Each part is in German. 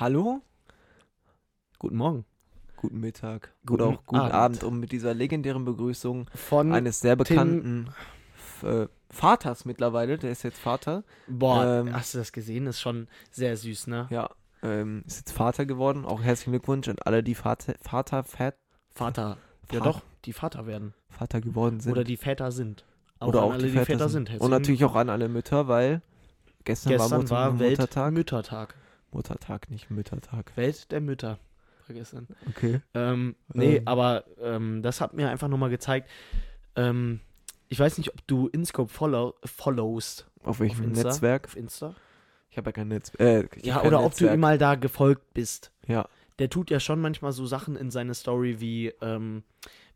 Hallo, Guten Morgen. guten Mittag Guten oder auch guten Abend. Abend. um mit dieser legendären Begrüßung Von eines sehr bekannten äh, Vaters mittlerweile, der ist jetzt Vater. Boah, ähm, hast du das gesehen? Ist schon sehr süß, ne? Ja, ähm, ist jetzt Vater geworden. Auch herzlichen Glückwunsch an alle, die Vater, Vater, Fat, Vater. Ja Vater- doch, die Vater werden. Vater geworden sind. Oder die Väter sind. Oder an auch alle, die Väter, sind. Herzlichen Und natürlich auch an alle Mütter, weil gestern, war, Gestern Mutter war Muttertag. Weltmüttertag. Muttertag, nicht Müttertag. Welt der Mütter. War gestern. Okay. Ähm, nee, Ähm. aber ähm, das hat mir einfach nochmal gezeigt. Ähm, ich weiß nicht, ob du InScope follow, followst Auf welchem Insta? Netzwerk? auf Insta. Ich habe ja kein Netzwerk. Äh, Ja, oder ob du ihm mal da gefolgt bist. Ja, Der tut ja schon manchmal so Sachen in seine Story, wie, ähm,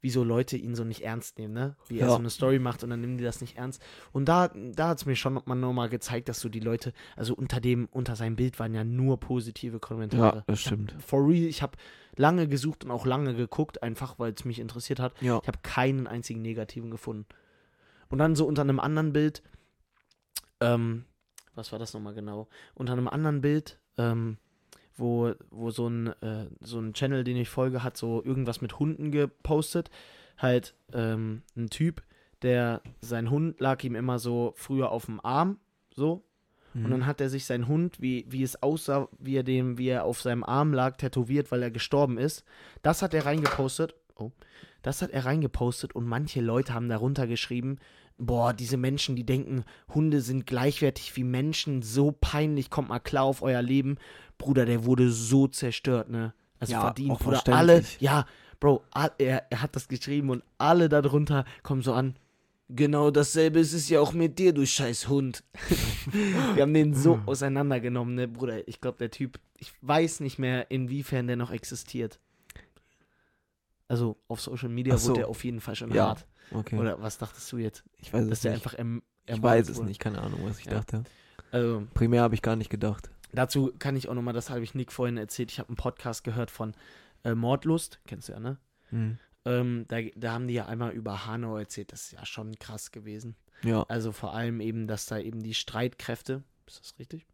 wie so Leute ihn so nicht ernst nehmen, ne? Wie er Ja. so eine Story macht und dann nehmen die das nicht ernst. Und da, da hat es mir schon mal nochmal gezeigt, dass so die Leute, also unter dem, unter seinem Bild waren ja nur positive Kommentare. Ja, das stimmt. For real, ich habe lange gesucht und auch lange geguckt, einfach weil es mich interessiert hat. ja. Ich habe keinen einzigen negativen gefunden. Und dann so unter einem anderen Bild, ähm, was war das nochmal genau? Unter einem anderen Bild, ähm, wo, wo so ein, äh, so ein Channel, den ich folge, hat so irgendwas mit Hunden gepostet. Halt ähm, ein Typ, der, sein Hund lag ihm immer so früher auf dem Arm, so. Mhm. Und dann hat er sich sein Hund, wie, wie es aussah, wie er dem, wie er auf seinem Arm lag, tätowiert, weil er gestorben ist. Das hat er reingepostet. Oh. Das hat er reingepostet und manche Leute haben darunter geschrieben, boah, diese Menschen, die denken, Hunde sind gleichwertig wie Menschen, so peinlich, kommt mal klar auf euer Leben. Bruder, der wurde so zerstört, ne? Also Ja, verdient, Bruder. Alle, ja, Bro, er, er hat das geschrieben und alle darunter kommen so an. Genau dasselbe ist es ja auch mit dir, du scheiß Hund. Wir haben den so auseinandergenommen, ne, Bruder. Ich glaube, der Typ, ich weiß nicht mehr, inwiefern der noch existiert. Also auf Social Media so. wurde der auf jeden Fall schon Ja, hart. Okay. Oder was dachtest du jetzt? ich weiß Dass es nicht. einfach erm ich weiß es wurde? nicht, keine Ahnung, was ich Ja. dachte. Also, Primär habe ich gar nicht gedacht. dazu kann ich auch nochmal, das habe ich Nick vorhin erzählt, ich habe einen Podcast gehört von äh, Mordlust, kennst du ja, ne? Mhm. Ähm, da, da haben die ja einmal über Hanau erzählt, das ist ja schon krass gewesen. Ja. Also vor allem eben, dass da eben die Streitkräfte, ist das richtig?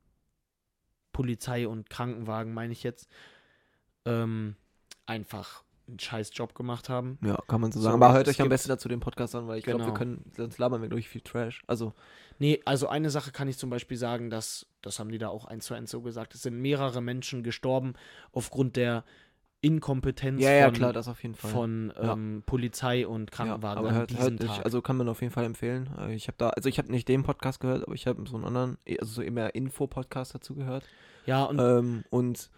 Polizei und Krankenwagen, meine ich jetzt, ähm, einfach einen scheiß Job gemacht haben. Ja, kann man so So, sagen. Aber hört euch am besten dazu den Podcast an, weil ich glaube, wir Genau. können, sonst labern wir durch viel Trash. Also, Nee, also eine Sache kann ich zum Beispiel sagen, dass, das haben die da auch eins zu eins so gesagt, es sind mehrere Menschen gestorben aufgrund der Inkompetenz ja, ja, von, klar, das auf jeden Fall. von Ja. ähm, Polizei und ja, Krankenwagen aber an hört, hört Tag. also kann man auf jeden Fall empfehlen. Äh, Ich habe da, also ich habe nicht den Podcast gehört, aber ich habe so einen anderen, eh, also so immer Info-Podcast dazu gehört. ja, und Ähm, und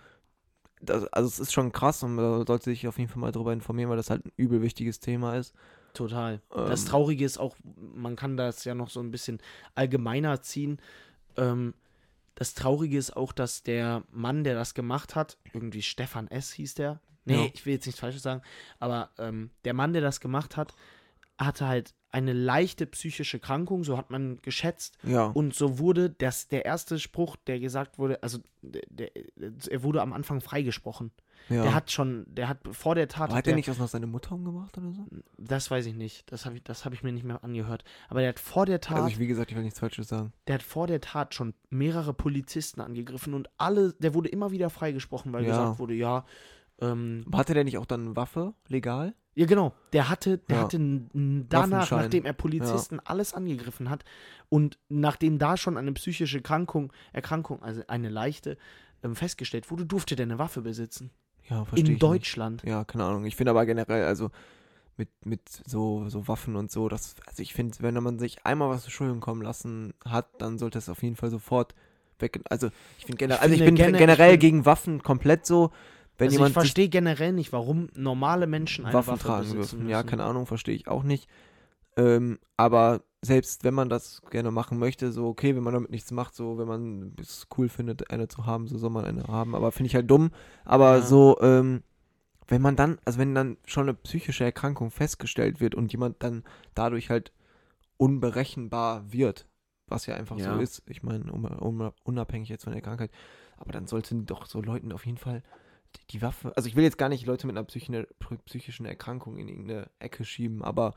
das, also es ist schon krass und man sollte sich auf jeden Fall mal darüber informieren, weil das halt ein übel wichtiges Thema ist. Total. das Ähm, Traurige ist auch, man kann das ja noch so ein bisschen allgemeiner ziehen. Ähm, das Traurige ist auch, dass der Mann, der das gemacht hat, irgendwie Stefan S. hieß der. Nee, Ja. ich will jetzt nichts Falsches sagen, aber ähm, der Mann, der das gemacht hat, hatte halt eine leichte psychische Krankung, so hat man geschätzt. Ja. Und so wurde das, der erste Spruch, der gesagt wurde, also der, der, er wurde am Anfang freigesprochen. ja. Der hat schon, der hat vor der Tat. aber hat der, er nicht was nach seine Mutter umgebracht oder so? das weiß ich nicht. Das habe ich, das hab ich mir nicht mehr angehört. Aber der hat vor der Tat, Also ich, wie gesagt, ich will nichts Falsches sagen. der hat vor der Tat schon mehrere Polizisten angegriffen und alle, der wurde immer wieder freigesprochen, weil Ja. gesagt wurde, ja, ähm, hatte der nicht auch dann eine Waffe, legal? Ja genau, der hatte, der Ja. hatte danach, nachdem er Polizisten alles angegriffen hat und nachdem da schon eine psychische Krankung, Erkrankung, also eine leichte, ähm, festgestellt wurde, durfte der eine Waffe besitzen. Ja, verstehe ich In nicht. Deutschland. Ja, keine Ahnung. Ich finde aber generell, also mit, mit so, so Waffen und so, das, also ich finde, wenn man sich einmal was zu Schulden kommen lassen hat, dann sollte es auf jeden Fall sofort weg. Also ich finde generell, Ich also ich bin gene- generell ich bin- gegen Waffen komplett so, wenn also ich verstehe generell nicht, warum normale Menschen eine Waffen Waffe tragen dürfen. müssen. Ja, keine Ahnung, verstehe ich auch nicht. Ähm, aber selbst wenn man das gerne machen möchte, so okay, wenn man damit nichts macht, so wenn man es cool findet, eine zu haben, so soll man eine haben. Aber finde ich halt dumm. Aber Ja. so, ähm, wenn man dann, also wenn dann schon eine psychische Erkrankung festgestellt wird und jemand dann dadurch halt unberechenbar wird, was ja einfach Ja. so ist, ich meine, un, un, unabhängig jetzt von der Krankheit, aber dann sollten doch so Leuten auf jeden Fall die, Waffe, also ich will jetzt gar nicht Leute mit einer psychischen Erkrankung in irgendeine Ecke schieben, aber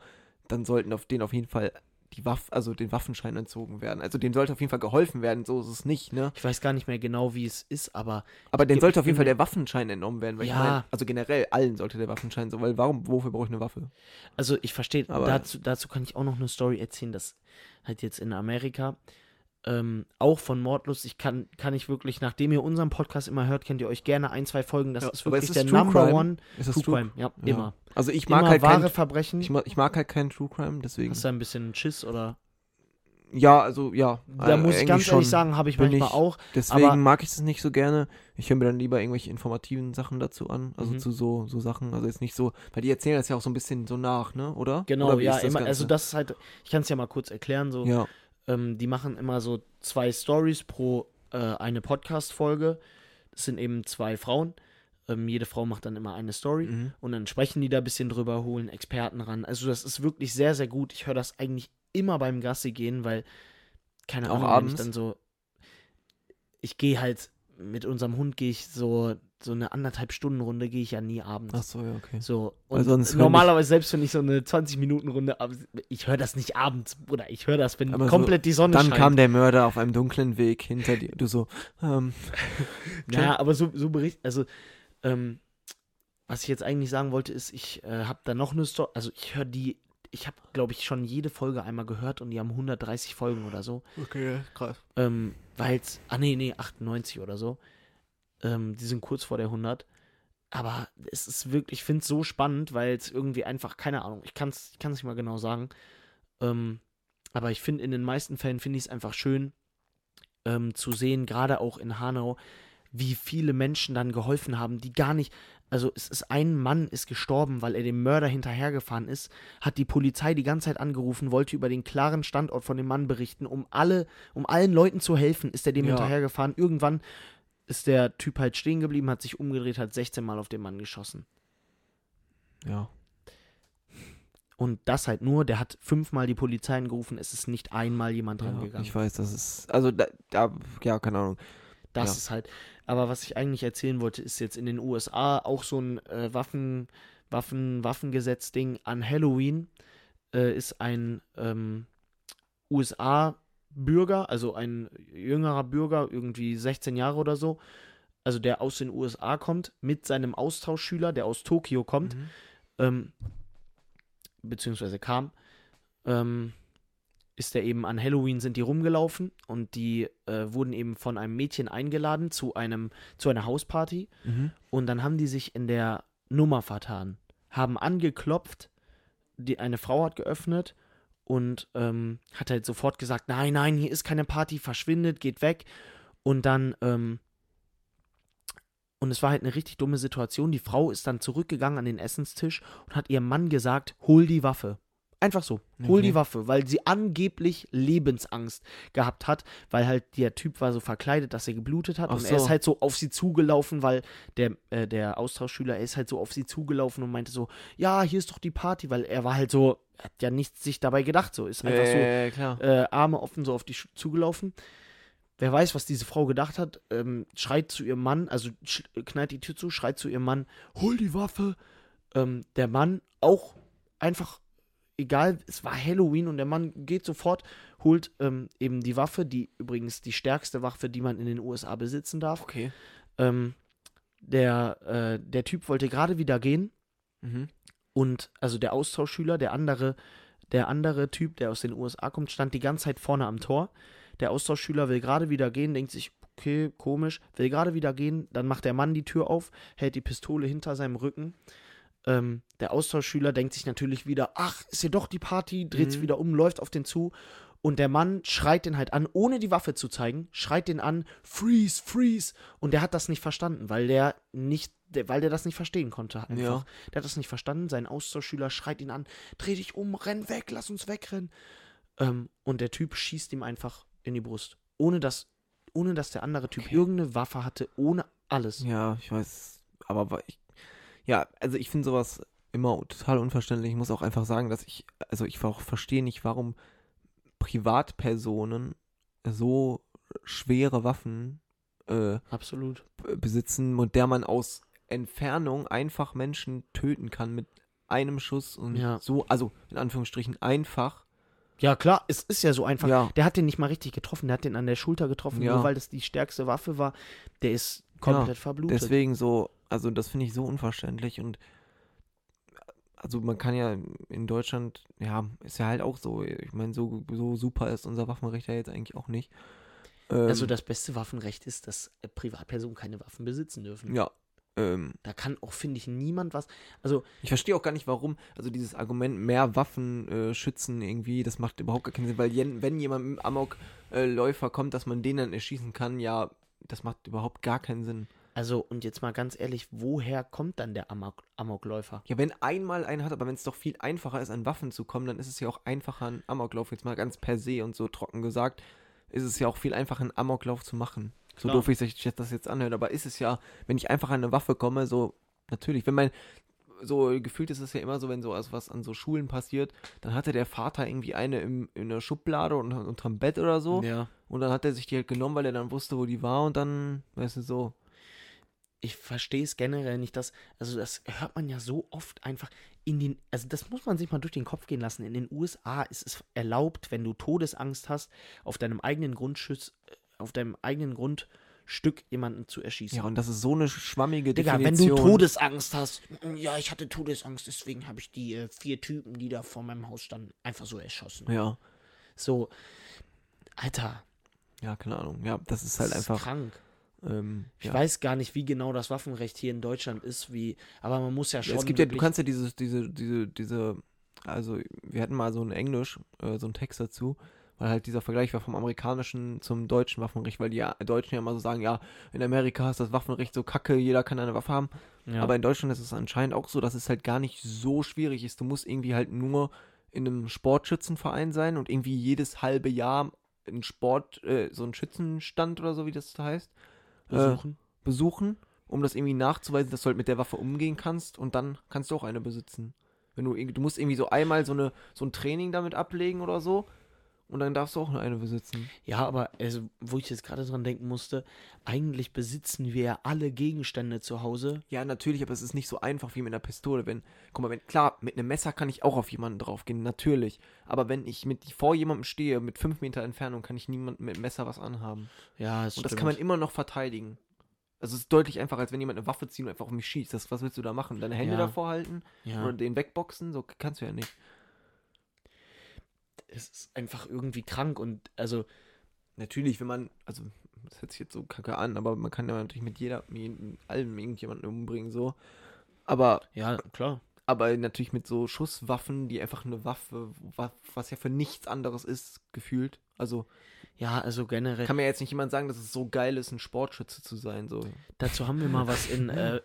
dann sollten auf denen auf jeden Fall die Waff, also den Waffenschein entzogen werden. Also dem sollte auf jeden Fall geholfen werden, so ist es nicht, ne? Ich weiß gar nicht mehr genau, wie es ist, aber Aber den sollte auf jeden Fall der Waffenschein entnommen werden, weil Ja. ich meine, also generell allen sollte der Waffenschein so, weil warum, wofür brauche ich eine Waffe? Also ich verstehe, Aber- dazu, dazu kann ich auch noch eine Story erzählen, dass halt jetzt in Amerika ähm, auch von Mordlust, ich kann, kann ich wirklich, nachdem ihr unseren Podcast immer hört, kennt ihr euch gerne ein, zwei Folgen, das Ja, ist wirklich ist der True Number Crime. One Ist das True True- Crime, ja, Ja. immer. Also ich mag immer halt wahre kein, Verbrechen. ich, mag, ich mag halt keinen True Crime, deswegen. Hast du ein bisschen Schiss oder? Ja, also ja. Da äh, muss ich ganz ehrlich sagen, habe ich manchmal ich- auch. Deswegen mag ich es nicht so gerne. Ich höre mir dann lieber irgendwelche informativen Sachen dazu an. Also Mhm. zu so, so Sachen. Also jetzt nicht so, weil die erzählen das ja auch so ein bisschen so nach, ne? Oder? Genau, Oder ja, ist das immer, also das ist halt, ich kann es ja mal kurz erklären, so, Ja. Ähm, die machen immer so zwei Stories pro äh, eine Podcast-Folge. Das sind eben zwei Frauen. Ähm, jede Frau macht dann immer eine Story. Mhm. Und dann sprechen die da ein bisschen drüber, holen Experten ran. Also das ist wirklich sehr, sehr gut. Ich höre das eigentlich immer beim Gassi gehen, weil, keine Auch Ahnung, abends? wenn ich dann so, ich gehe halt, mit unserem Hund gehe ich so, so eine anderthalb Stunden Runde gehe ich ja nie abends. Ach so, ja, okay. So, und hören normalerweise, selbst wenn ich so eine 20-Minuten-Runde, ab- ich höre das nicht abends, oder ich höre das, wenn Aber so, komplett die Sonne Dann scheint. kam der Mörder auf einem dunklen Weg hinter dir. Du so, ähm, Ja, aber so, so bericht, also, ähm, was ich jetzt eigentlich sagen wollte, ist, ich äh, habe da noch eine Story, also ich höre die, ich habe, glaube ich, schon jede Folge einmal gehört und die haben 130 Folgen oder so. okay, krass. Ähm, weil's, ah nee, nee, 98 oder so. Ähm, die sind kurz vor der 100. Aber es ist wirklich, ich finde es so spannend, weil es irgendwie einfach, keine Ahnung, ich kann es ich kann's nicht mal genau sagen. Ähm, aber ich finde, in den meisten Fällen finde ich es einfach schön ähm, zu sehen, gerade auch in Hanau, wie viele Menschen dann geholfen haben, die gar nicht, also es ist ein Mann ist gestorben, weil er dem Mörder hinterhergefahren ist, hat die Polizei die ganze Zeit angerufen, wollte über den klaren Standort von dem Mann berichten, um alle, um allen Leuten zu helfen, ist er dem Ja. hinterhergefahren. Irgendwann ist der Typ halt stehen geblieben, hat sich umgedreht, hat 16 Mal auf den Mann geschossen. Ja. Und das halt nur, der hat fünfmal die Polizei angerufen, es ist nicht einmal jemand ja rangegangen. ich weiß, das ist, also da, da ja, keine Ahnung. Das Ja. ist halt. Aber was ich eigentlich erzählen wollte, ist jetzt in den USA auch so ein äh, Waffen, Waffen, Waffengesetz-Ding an Halloween äh, ist ein ähm, USA-Bürger, also ein jüngerer Bürger, irgendwie 16 Jahre oder so, also der aus den USA kommt, mit seinem Austauschschüler, der aus Tokio kommt, Mhm. ähm, beziehungsweise kam, ähm, ist er eben an Halloween sind die rumgelaufen und die äh, wurden eben von einem Mädchen eingeladen zu einem zu einer Hausparty Mhm. und dann haben die sich in der Nummer vertan, haben angeklopft, die eine Frau hat geöffnet und ähm, hat halt sofort gesagt, nein, nein, hier ist keine Party, verschwindet, geht weg und dann ähm, und es war halt eine richtig dumme Situation. Die Frau ist dann zurückgegangen an den Essenstisch und hat ihrem Mann gesagt, hol die Waffe. Einfach so, hol Okay. die Waffe, weil sie angeblich Lebensangst gehabt hat, weil halt der Typ war so verkleidet, dass er geblutet hat Ach und er ist so. halt so auf sie zugelaufen, weil der, äh, der Austauschschüler, er ist halt so auf sie zugelaufen und meinte so, ja, hier ist doch die Party, weil er war halt so, hat ja nichts sich dabei gedacht, so, ist einfach so, Ja, klar. äh, Arme offen so auf die Sch- zugelaufen. Wer weiß, was diese Frau gedacht hat, ähm, schreit zu ihrem Mann, also knallt die Tür zu, schreit zu ihrem Mann, hol die Waffe. Ähm, der Mann auch einfach, egal, es war Halloween und der Mann geht sofort, holt ähm, eben die Waffe, die übrigens die stärkste Waffe, die man in den USA besitzen darf. Okay. Ähm, der, äh, der Typ wollte gerade wieder gehen Mhm. und also der Austauschschüler, der andere, der andere Typ, der aus den USA kommt, stand die ganze Zeit vorne am Tor. Der Austauschschüler will gerade wieder gehen, denkt sich, okay, komisch, will gerade wieder gehen, dann macht der Mann die Tür auf, hält die Pistole hinter seinem Rücken. Ähm, der Austauschschüler denkt sich natürlich wieder, ach, ist hier doch die Party, dreht sich Mhm. wieder um, läuft auf den zu. Und der Mann schreit den halt an, ohne die Waffe zu zeigen, schreit den an, freeze, freeze. Und der hat das nicht verstanden, weil der nicht, der, weil der das nicht verstehen konnte. Einfach. Ja. Der hat das nicht verstanden. Sein Austauschschüler schreit ihn an: Dreh dich um, renn weg, lass uns wegrennen. Ähm, und der Typ schießt ihm einfach in die Brust. Ohne dass, ohne dass der andere Typ Okay. irgendeine Waffe hatte, ohne alles. Ja, ich weiß, aber ich, ja, also ich finde sowas immer total unverständlich. Ich muss auch einfach sagen, dass ich, also ich auch verstehe nicht, warum Privatpersonen so schwere Waffen äh, Absolut. besitzen, mit der man aus Entfernung einfach Menschen töten kann mit einem Schuss und Ja. so, also in Anführungsstrichen einfach. Ja, klar, es ist ja so einfach. Ja. Der hat den nicht mal richtig getroffen, der hat den an der Schulter getroffen, Ja. nur weil das die stärkste Waffe war. Der ist komplett verblutet. Deswegen so, also das finde ich so unverständlich und also man kann ja in Deutschland, ja, ist ja halt auch so, ich meine, so, so super ist unser Waffenrecht ja jetzt eigentlich auch nicht. Ähm, also das beste Waffenrecht ist, dass äh, Privatpersonen keine Waffen besitzen dürfen. ja, ähm, Da kann auch, finde ich, niemand was. Also, ich verstehe auch gar nicht, warum, also dieses Argument, mehr Waffen äh, schützen irgendwie, das macht überhaupt gar keinen Sinn, weil jen, wenn jemand mit Amokläufer kommt, dass man den dann erschießen kann, ja, das macht überhaupt gar keinen Sinn. Also, und jetzt mal ganz ehrlich, woher kommt dann der Amok Amokläufer? Ja, wenn einmal einen hat, aber wenn es doch viel einfacher ist, an Waffen zu kommen, dann ist es ja auch einfacher, einen Amoklauf, jetzt mal ganz per se und so trocken gesagt, ist es ja auch viel einfacher, einen Amoklauf zu machen. So Klar. doof wie sich das jetzt anhört, aber ist es ja, wenn ich einfach an eine Waffe komme, so, natürlich, wenn mein, so gefühlt ist es ja immer so, wenn so also was an so Schulen passiert, dann hatte der Vater irgendwie eine im, in der Schublade und unterm Bett oder so Ja. und dann hat er sich die halt genommen, weil er dann wusste, wo die war und dann, weißt du, so. Ich verstehe es generell nicht, dass, also das hört man ja so oft einfach in den, also das muss man sich mal durch den Kopf gehen lassen. In den USA ist es erlaubt, wenn du Todesangst hast, auf deinem eigenen Grundschütz, äh, auf deinem eigenen Grundstück jemanden zu erschießen. Ja, und das ist so eine schwammige Digga, wenn Definition. du Todesangst hast, ja, ich hatte Todesangst, deswegen habe ich die äh, vier Typen, die da vor meinem Haus standen, einfach so erschossen. Ja, So, Alter, ja, keine Ahnung. Ja, das ist halt das ist einfach. krank. Ähm, Ich ja. weiß gar nicht, wie genau das Waffenrecht hier in Deutschland ist, wie, aber man muss ja schon. Ja, es gibt ja, du kannst ja dieses, diese, diese, diese, also wir hatten mal so ein Englisch, äh, so einen Text dazu, weil halt dieser Vergleich war vom amerikanischen zum deutschen Waffenrecht, weil die Deutschen ja immer so sagen, ja, in Amerika ist das Waffenrecht so kacke, jeder kann eine Waffe haben. ja. Aber in Deutschland ist es anscheinend auch so, dass es halt gar nicht so schwierig ist. Du musst irgendwie halt nur in einem Sportschützenverein sein und irgendwie jedes halbe Jahr einen Sport, äh, so einen Schützenstand oder so, wie das heißt, äh, besuchen. besuchen, um das irgendwie nachzuweisen, dass du halt mit der Waffe umgehen kannst und dann kannst du auch eine besitzen. Wenn du du musst irgendwie so einmal so eine so ein Training damit ablegen oder so und dann darfst du auch eine besitzen. Ja, aber also, wo ich jetzt gerade dran denken musste, eigentlich besitzen wir ja alle Gegenstände zu Hause. Ja, natürlich, aber es ist nicht so einfach wie mit einer Pistole. Wenn, guck mal, wenn, klar, mit einem Messer kann ich auch auf jemanden draufgehen, natürlich. Aber wenn ich mit vor jemandem stehe, mit fünf Meter Entfernung, kann ich niemandem mit Messer was anhaben. Ja, das Und das stimmt. kann man immer noch verteidigen. Also es ist deutlich einfacher, als wenn jemand eine Waffe zieht und einfach auf mich schießt. Das, was willst du da machen? Deine Hände Ja. davor halten ja, oder den wegboxen? So kannst du ja nicht. Es ist einfach irgendwie krank und also Natürlich, wenn man, also das hört sich jetzt so kacke an, aber man kann ja natürlich mit jeder, mit allem irgendjemanden umbringen, so. Aber ja, klar. aber natürlich mit so Schusswaffen, die einfach eine Waffe, wa- was ja für nichts anderes ist, gefühlt. Also Ja, also generell. kann mir jetzt nicht jemand sagen, dass es so geil ist, ein Sportschütze zu sein. So. Dazu haben wir mal was in. Äh,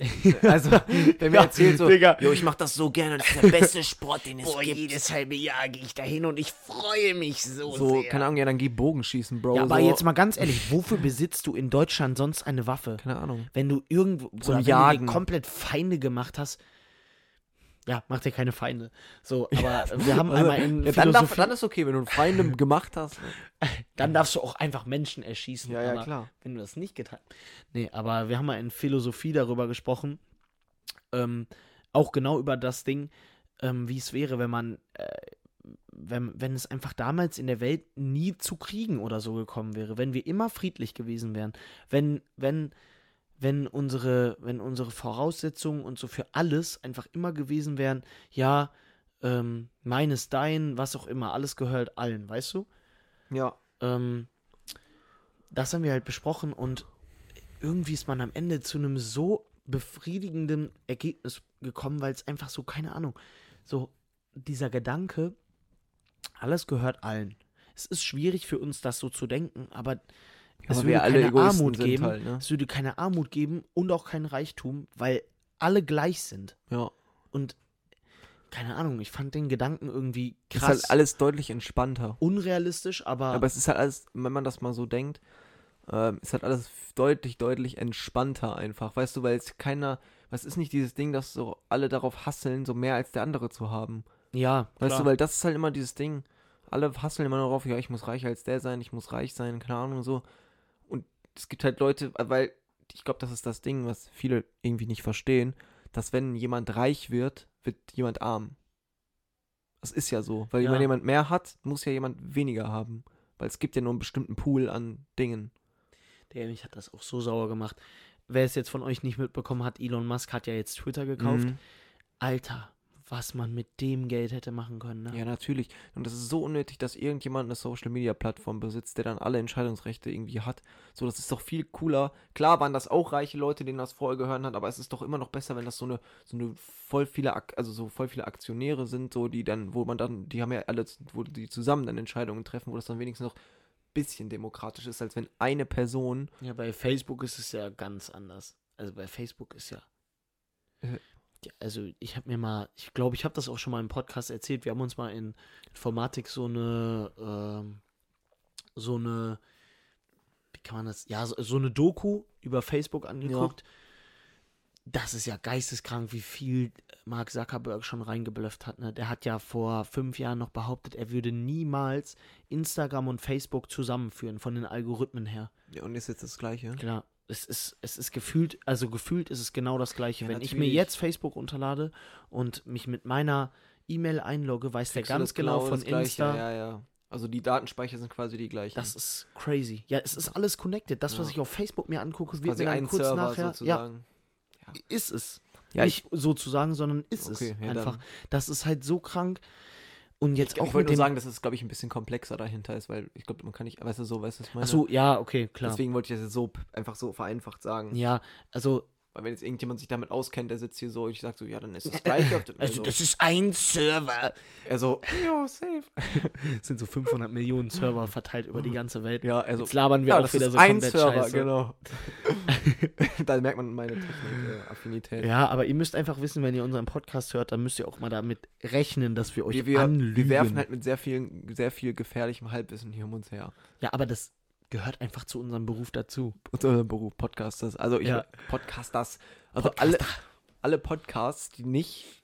Also, wenn mir Ja, erzählt so, Digga. jo, ich mach das so gerne, das ist der beste Sport, den es Boah, gibt. jedes halbe Jahr gehe ich da hin und ich freue mich so, So, sehr. keine Ahnung, ja, dann geh Bogenschießen, Bro. ja, aber so. jetzt mal ganz ehrlich, wofür besitzt du in Deutschland sonst eine Waffe? Keine Ahnung. Wenn du irgendwo Zum oder wenn Jagen. du komplett Feinde gemacht hast. Ja, mach dir keine Feinde. So, aber wir haben Also, einmal in ja, dann, darf, Philosophie, dann ist okay, wenn du einen Feinde gemacht hast. dann darfst du auch einfach Menschen erschießen. Ja, ja, klar. Wenn du das nicht getan Nee, aber wir haben mal in Philosophie darüber gesprochen. Ähm, auch genau über das Ding, ähm, wie es wäre, wenn man, äh, wenn, wenn es einfach damals in der Welt nie zu Kriegen oder so gekommen wäre, wenn wir immer friedlich gewesen wären, wenn, wenn, wenn unsere, wenn unsere Voraussetzungen und so für alles einfach immer gewesen wären, ja, ähm, meines, dein, was auch immer, alles gehört allen, weißt du? Ja. Ähm, das haben wir halt besprochen und irgendwie ist man am Ende zu einem so befriedigenden Ergebnis gekommen, weil es einfach so, keine Ahnung, so dieser Gedanke, alles gehört allen. Es ist schwierig für uns, das so zu denken, aber es aber würde wir alle keine Egoisten Armut geben. halt, ne? Es würde keine Armut geben und auch kein Reichtum, weil alle gleich sind. Ja. Und keine Ahnung, ich fand den Gedanken irgendwie Ist krass halt alles deutlich entspannter. unrealistisch, aber, Aber es ist halt alles, wenn man das mal so denkt, ähm, ist halt alles deutlich, deutlich entspannter einfach. Weißt du, weil es keiner, was ist nicht dieses Ding, dass so alle darauf hasseln, so mehr als der andere zu haben. ja, Weißt klar. du, weil das ist halt immer dieses Ding. Alle hasseln immer darauf, ja, ich muss reicher als der sein, ich muss reich sein, keine Ahnung, so. Es gibt halt Leute, weil ich glaube, das ist das Ding, was viele irgendwie nicht verstehen, dass wenn jemand reich wird, wird jemand arm. Das ist ja so. Weil Ja. wenn jemand mehr hat, muss ja jemand weniger haben. Weil es gibt ja nur einen bestimmten Pool an Dingen. Der mich hat das auch so sauer gemacht. Wer es jetzt von euch nicht mitbekommen hat, Elon Musk hat ja jetzt Twitter gekauft. Mhm. Alter, was man mit dem Geld hätte machen können, ne? Ja, natürlich. Und das ist so unnötig, dass irgendjemand eine Social-Media-Plattform besitzt, der dann alle Entscheidungsrechte irgendwie hat. So, das ist doch viel cooler. Klar waren das auch reiche Leute, denen das vorher gehört hat, aber es ist doch immer noch besser, wenn das so eine, so eine voll viele, also so voll viele Aktionäre sind, so die dann, wo man dann, die haben ja alle, wo die zusammen dann Entscheidungen treffen, wo das dann wenigstens noch ein bisschen demokratisch ist, als wenn eine Person Ja, bei Facebook ist es ja ganz anders. Also bei Facebook ist ja. Äh. Ja also ich habe mir mal, ich glaube, ich habe das auch schon mal im Podcast erzählt. Wir haben uns mal in Informatik so eine, ähm, so eine, wie kann man das? Ja, so, so eine Doku über Facebook angeguckt. Das ist ja geisteskrank, wie viel Mark Zuckerberg schon reingeblufft hat. Ne? Der hat ja vor fünf Jahren noch behauptet, er würde niemals Instagram und Facebook zusammenführen, von den Algorithmen her. Ja, und ist jetzt das Gleiche. Klar, es ist, es ist gefühlt, also gefühlt ist es genau das gleiche. Ja, Wenn ich mir natürlich. jetzt Facebook runterlade und mich mit meiner E-Mail einlogge, weiß der Kriegst du ganz genau das von Insta. Ja, ja. Also die Datenspeicher sind quasi die gleichen. Das ist crazy. Ja, es ist alles connected. Das, was Ja. ich auf Facebook mir angucke, wird mir dann ein kurz Server nachher. Ja, sozusagen. ist es. Ja, Nicht sozusagen, sondern ist Okay, es ja, einfach. Das ist halt so krank. Und jetzt Ich, auch ich wollte nur sagen, dass es, glaube ich, ein bisschen komplexer dahinter ist, weil ich glaube, man kann nicht, weißt du, so, weißt du, was ich meine? Achso, ja, okay, klar. Deswegen wollte ich das jetzt so einfach so vereinfacht sagen. Ja, also, Weil wenn jetzt irgendjemand sich damit auskennt, der sitzt hier so und ich sag so, ja, dann ist das dem- also so. das ist ein Server. er so, ja, safe. Es sind so 500 Millionen Server verteilt über die ganze Welt. Ja, also, Jetzt labern wir ja, auch wieder so ein komplett Server, scheiße. genau. da merkt man meine Technik-Affinität. Ja, aber ihr müsst einfach wissen, wenn ihr unseren Podcast hört, dann müsst ihr auch mal damit rechnen, dass wir euch wir, wir, anlügen. wir werfen halt mit sehr viel, sehr viel gefährlichem Halbwissen hier um uns her. ja, aber das gehört einfach zu unserem Beruf dazu. Unser Beruf, Podcasters. Also ich Ja. Podcasters. Also alle, alle Podcasts, die nicht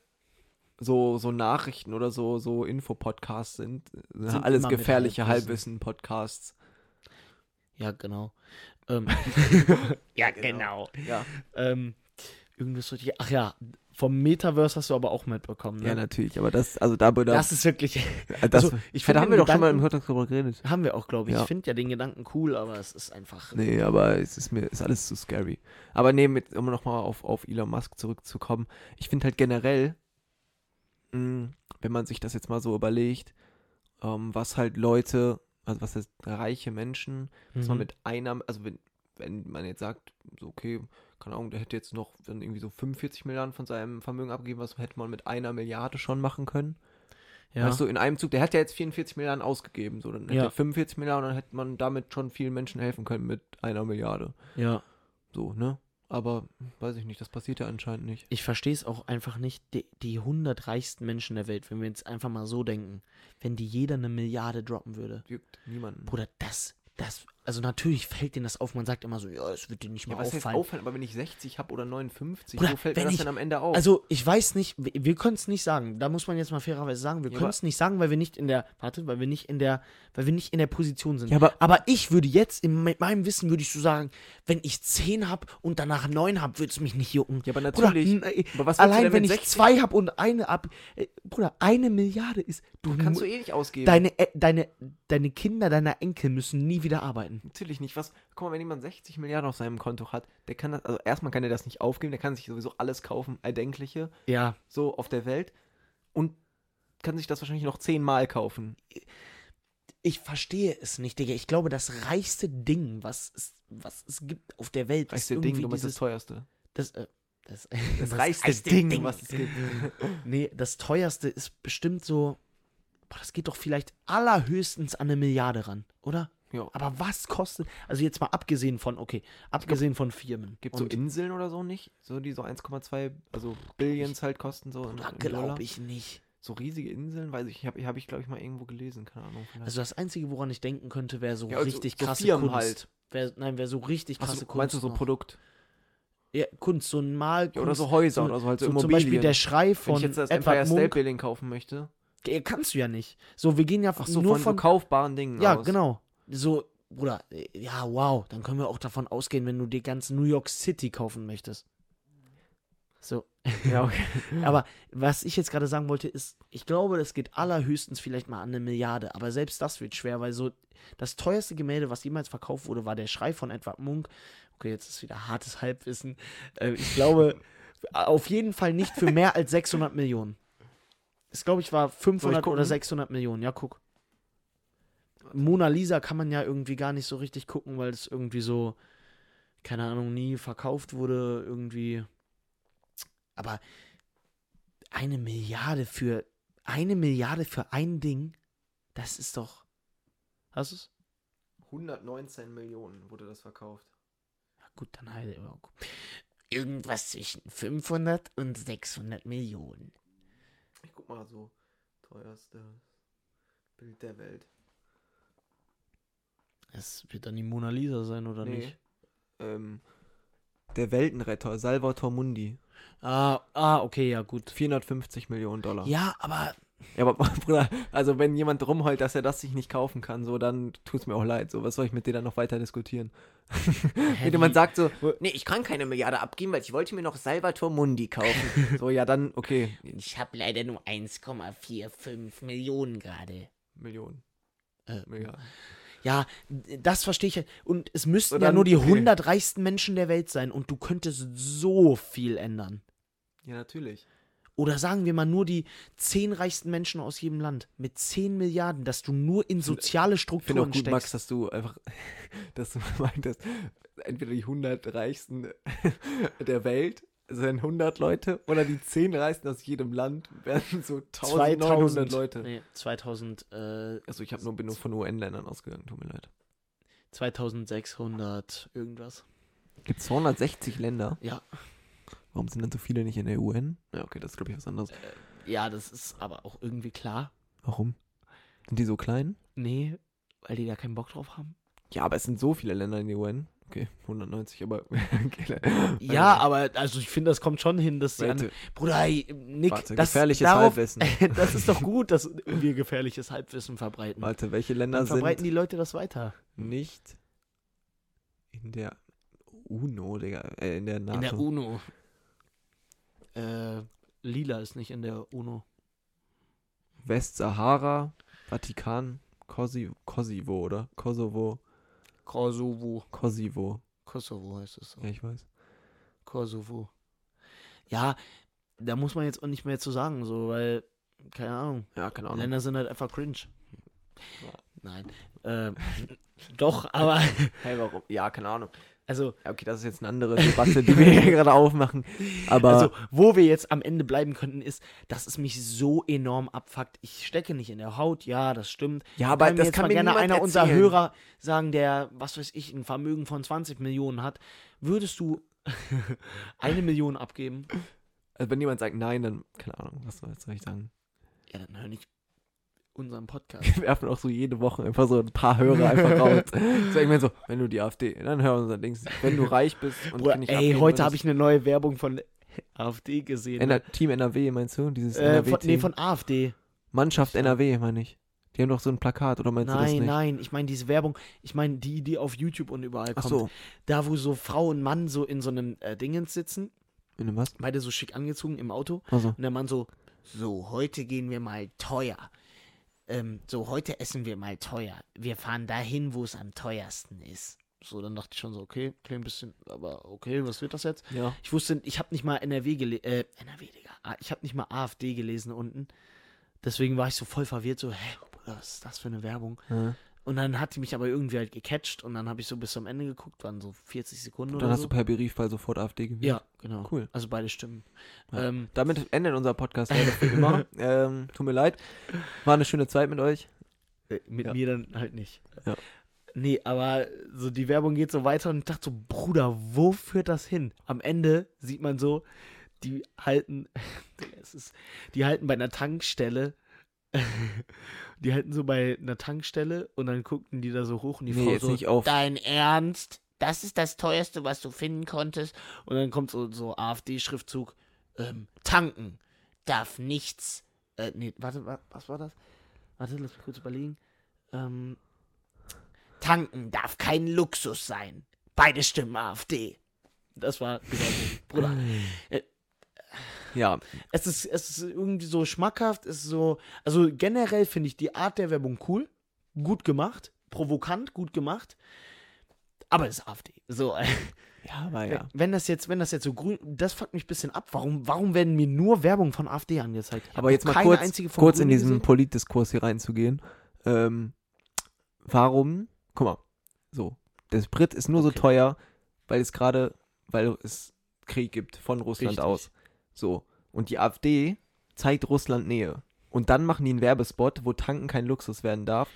so, so Nachrichten oder so, so Infopodcasts sind, sind, Sind alles gefährliche Halbwissen. Halbwissen-Podcasts. Ja, genau. Ähm, ja, genau. Ja. Ähm, irgendwas richtig. Ach ja, vom Metaverse hast du aber auch mitbekommen. Ne? ja, natürlich, aber das, also da, da Das ist wirklich. das, also, ich da find haben den wir doch schon mal im Gedanken- Hörtag drüber geredet. Haben wir auch, glaube ich. Ja. Ich finde ja den Gedanken cool, aber es ist einfach. Nee, aber es ist mir, ist alles zu scary. Aber nee, mit, um nochmal auf, auf Elon Musk zurückzukommen, ich finde halt generell, mh, wenn man sich das jetzt mal so überlegt, ähm, was halt Leute, also was heißt reiche Menschen, dass man Mhm. mit einer, also wenn, wenn man jetzt sagt, so okay, keine Ahnung, der hätte jetzt noch dann irgendwie so 45 Milliarden von seinem Vermögen abgegeben, was hätte man mit einer Milliarde schon machen können. ja. Weißt du, in einem Zug, der hat ja jetzt 44 Milliarden ausgegeben, so dann hätte Ja. er 45 Milliarden und dann hätte man damit schon vielen Menschen helfen können mit einer Milliarde. ja. So, ne? Aber weiß ich nicht, das passiert ja anscheinend nicht. Ich verstehe es auch einfach nicht. Die, die 100 reichsten Menschen der Welt, wenn wir jetzt einfach mal so denken, wenn die jeder eine Milliarde droppen würde. Juckt niemanden. Bruder, das, das, also natürlich fällt denen das auf. Man sagt immer so, ja, es wird dir nicht Ja, mal was heißt auffallen. auffallen? Aber wenn ich 60 habe oder 59, Bruder, wo fällt mir das ich- denn am Ende auf? Also, ich weiß nicht, wir, wir können es nicht sagen. Da muss man jetzt mal fairerweise sagen, wir Ja, können es nicht sagen, weil wir nicht in der, warte, weil wir nicht in der, weil wir nicht in der Position sind. Ja, aber- aber ich würde jetzt, in, mit meinem Wissen würde ich so sagen, wenn ich 10 habe und danach 9 habe, würde es mich nicht jucken. ja, aber Bruder, natürlich. n- äh, aber allein wenn ich 60? zwei habe und eine ab, äh, Bruder, eine Milliarde ist, du, kannst du eh nicht ausgeben. deine, äh, deine, deine Kinder, deine Enkel müssen nie wieder arbeiten. Natürlich nicht. Was, guck mal, wenn jemand 60 Milliarden auf seinem Konto hat, der kann das, also erstmal kann er das nicht aufgeben, der kann sich sowieso alles kaufen, erdenkliche, Ja, so auf der Welt und kann sich das wahrscheinlich noch zehnmal kaufen. ich verstehe es nicht, Digga. Ich glaube, das reichste Ding, was es, was es gibt auf der Welt, Reichste ist Ding, du meinst das dieses, teuerste. das, äh, das, Das, reichste, Ding, was es gibt. Nee, das teuerste ist bestimmt so. Boah, das geht doch vielleicht allerhöchstens an eine Milliarde ran, oder? Ja. Aber was kostet. Also jetzt mal abgesehen von, okay, abgesehen von Firmen. Gibt es so Inseln oder so nicht? So die so 1,2, also Billions halt kosten so. glaube ich nicht. So riesige Inseln, weiß ich, habe hab ich glaube ich mal irgendwo gelesen, keine Ahnung. Vielleicht. Also das Einzige, woran ich denken könnte, wäre so Ja, also richtig so krasse Firmen Kunst. halt. Wär, nein, wäre so richtig krasse Achso, Kunst. meinst du so noch. Produkt? Ja, Kunst, so ein Mal. Ja, oder so Häuser oder so halt so, so zum Immobilien. Beispiel der Schrei Wenn von ich jetzt das Empire State Munk. Building kaufen möchte. Ja, kannst du ja nicht. So, wir gehen ja Ach so, nur von, von. so kaufbaren Dingen ja, aus. genau. So, Bruder, ja, wow. Dann können wir auch davon ausgehen, wenn du die ganze New York City kaufen möchtest. So. Ja, okay. Aber was ich jetzt gerade sagen wollte, ist, ich glaube, das geht allerhöchstens vielleicht mal an eine Milliarde. Aber selbst das wird schwer, weil so das teuerste Gemälde, was jemals verkauft wurde, war der Schrei von Edward Munk. Okay, jetzt ist wieder hartes Halbwissen. Äh, ich glaube, auf jeden Fall nicht für mehr als 600 Millionen. Das glaube ich war 500 gucken? oder 600 Millionen. Ja, guck. Mona Lisa kann man ja irgendwie gar nicht so richtig gucken, weil es irgendwie so, keine Ahnung, nie verkauft wurde, irgendwie. Aber eine Milliarde für eine Milliarde für ein Ding, das ist doch. Hast du's? 119 Millionen wurde das verkauft. Ja, gut, dann halt. Irgendwas zwischen 500 und 600 Millionen. Ich guck mal so. Teuerstes Bild der Welt. Es wird dann die Mona Lisa sein, oder Nee. nicht? Ähm, der Weltenretter, Salvator Mundi. Ah, ah, okay, ja, gut. 450 Millionen Dollar. Ja, aber Ja, aber Bruder, also wenn jemand rumheult, dass er das sich nicht kaufen kann, so, dann tut's mir auch leid. So, was soll ich mit dir dann noch weiter diskutieren? wenn jemand sagt so, nee, ich kann keine Milliarde abgeben, weil ich wollte mir noch Salvator Mundi kaufen. so, ja, dann, okay. ich habe leider nur 1,45 Millionen gerade. Millionen. Äh, Milliarden. Ja, das verstehe ich. Und es müssten ja dann- nur die okay. 100 reichsten Menschen der Welt sein und du könntest so viel ändern. Ja, natürlich. Oder sagen wir mal nur die 10 reichsten Menschen aus jedem Land mit 10 Milliarden, dass du nur in soziale Ich finde auch Strukturen gut, Max, steckst. dass du einfach, dass du meintest, entweder die 100 reichsten der Welt sind 100 Leute oder die 10 reichsten aus jedem Land werden so 1900 Leute. Nee, 2000, äh, Also ich habe nur, bin nur von UN-Ländern ausgegangen, tut mir leid. 2600 irgendwas. Gibt 260 Länder? Ja. Warum sind dann so viele nicht in der UN? Ja, okay, das ist glaube ich was anderes. Ja, das ist aber auch irgendwie klar. Warum? Sind die so klein? Nee, weil die da keinen Bock drauf haben. Ja, aber es sind so viele Länder in der UN. Okay, 190, aber okay. Ja, aber also ich finde, das kommt schon hin, dass die an, Bruder, ey, Nick, warte das, gefährliches darauf, Halbwissen. das ist doch gut, dass wir gefährliches Halbwissen verbreiten. Warte, welche Länder verbreiten sind die Leute das weiter. nicht in der UNO, Digga, äh, in der NATO? In der UNO. Äh, Lila ist nicht in der UNO. Westsahara, Vatikan, Kosi Kosovo, oder? Kosovo, Kosovo. Kosovo. Kosovo heißt es so. Ja, ich weiß. Kosovo. Ja, da muss man jetzt auch nicht mehr zu sagen, so, weil, keine Ahnung, Ja, keine Ahnung. Länder sind halt einfach cringe. Ja. Nein. Ähm, doch, aber, Hey, warum? Ja, keine Ahnung. Also, okay, das ist jetzt eine andere Debatte, die wir hier gerade aufmachen. Aber also, wo wir jetzt am Ende bleiben könnten, ist, dass es mich so enorm abfuckt. Ich stecke nicht in der Haut, ja, das stimmt. ja, aber mir das jetzt kann mir gerne einer unserer erzählen. Hörer sagen, der, was weiß ich, ein Vermögen von 20 Millionen hat. Würdest du eine Million abgeben? Also wenn jemand sagt nein, dann keine Ahnung, was soll, was soll ich sagen? Ja, dann hör nicht unseren Podcast. Wir werfen auch so jede Woche einfach so ein paar Hörer einfach raus. so irgendwann so, wenn du die AfD, dann hör unser Dings. Wenn du reich bist und Bruder, nicht ey, heute habe ich eine neue Werbung von AfD gesehen. NR Team NRW, meinst du? Dieses äh, NRW von, nee, von AfD. Mannschaft NRW, meine ich. Die haben doch so ein Plakat, oder meinst du das Nein, nicht? nein, ich meine diese Werbung, ich meine die, die auf YouTube und überall Ach kommt. so. Da, wo so Frau und Mann so in so einem äh, Dingens sitzen, In dem was? beide so schick angezogen im Auto. Also. Und der Mann so, so, heute gehen wir mal teuer. Ähm, so, heute essen wir mal teuer. Wir fahren dahin, wo es am teuersten ist. So, dann dachte ich schon so, okay, ein bisschen, aber okay, was wird das jetzt? Ja. Ich wusste, ich habe nicht mal NRW gelesen, äh, NRW, Digga, Ah, ich habe nicht mal AfD gelesen unten. Deswegen war ich so voll verwirrt, so, hä, was ist das für eine Werbung? ja. Und dann hat die mich aber irgendwie halt gecatcht und dann habe ich so bis zum Ende geguckt, waren so 40 Sekunden Und oder dann hast so. du per Briefwahl sofort AfD gewählt. ja, genau. Cool. Also beide Stimmen. Ja. Ähm, Damit endet unser Podcast leider für immer. ähm, tut mir leid. War eine schöne Zeit mit euch. Äh, Mit Ja. mir dann halt nicht. Ja. Nee, aber so die Werbung geht so weiter und ich dachte so, Bruder, wo führt das hin? Am Ende sieht man so, die halten, es ist, die halten bei einer Tankstelle, die halten so bei einer Tankstelle und dann guckten die da so hoch und die Nee, Frau jetzt so, nicht auf. dein Ernst? Das ist das teuerste, was du finden konntest? Und dann kommt so, so AfD-Schriftzug, ähm, tanken darf nichts, äh, nee, warte, wa- was war das? Warte, lass mich kurz überlegen. Ähm, tanken darf kein Luxus sein. Beide stimmen AfD. Das war Werbung. Bruder. Äh, Ja, Es ist, es ist irgendwie so schmackhaft, es ist so. Also generell finde ich die Art der Werbung cool, gut gemacht, provokant, gut gemacht. Aber es ist AfD. So, ja, aber ja. wenn das jetzt, wenn das jetzt so grün, das fuckt mich ein bisschen ab. Warum, warum werden mir nur Werbung von AfD angezeigt? Ich Aber jetzt mal kurz, kurz in diesen gesehen. Politdiskurs hier reinzugehen. Ähm, warum, guck mal, so, der Sprit ist nur so Okay. teuer, weil es gerade, weil es Krieg gibt von Russland Richtig. aus. So, und die AfD zeigt Russland Nähe. Und dann machen die einen Werbespot, wo Tanken kein Luxus werden darf.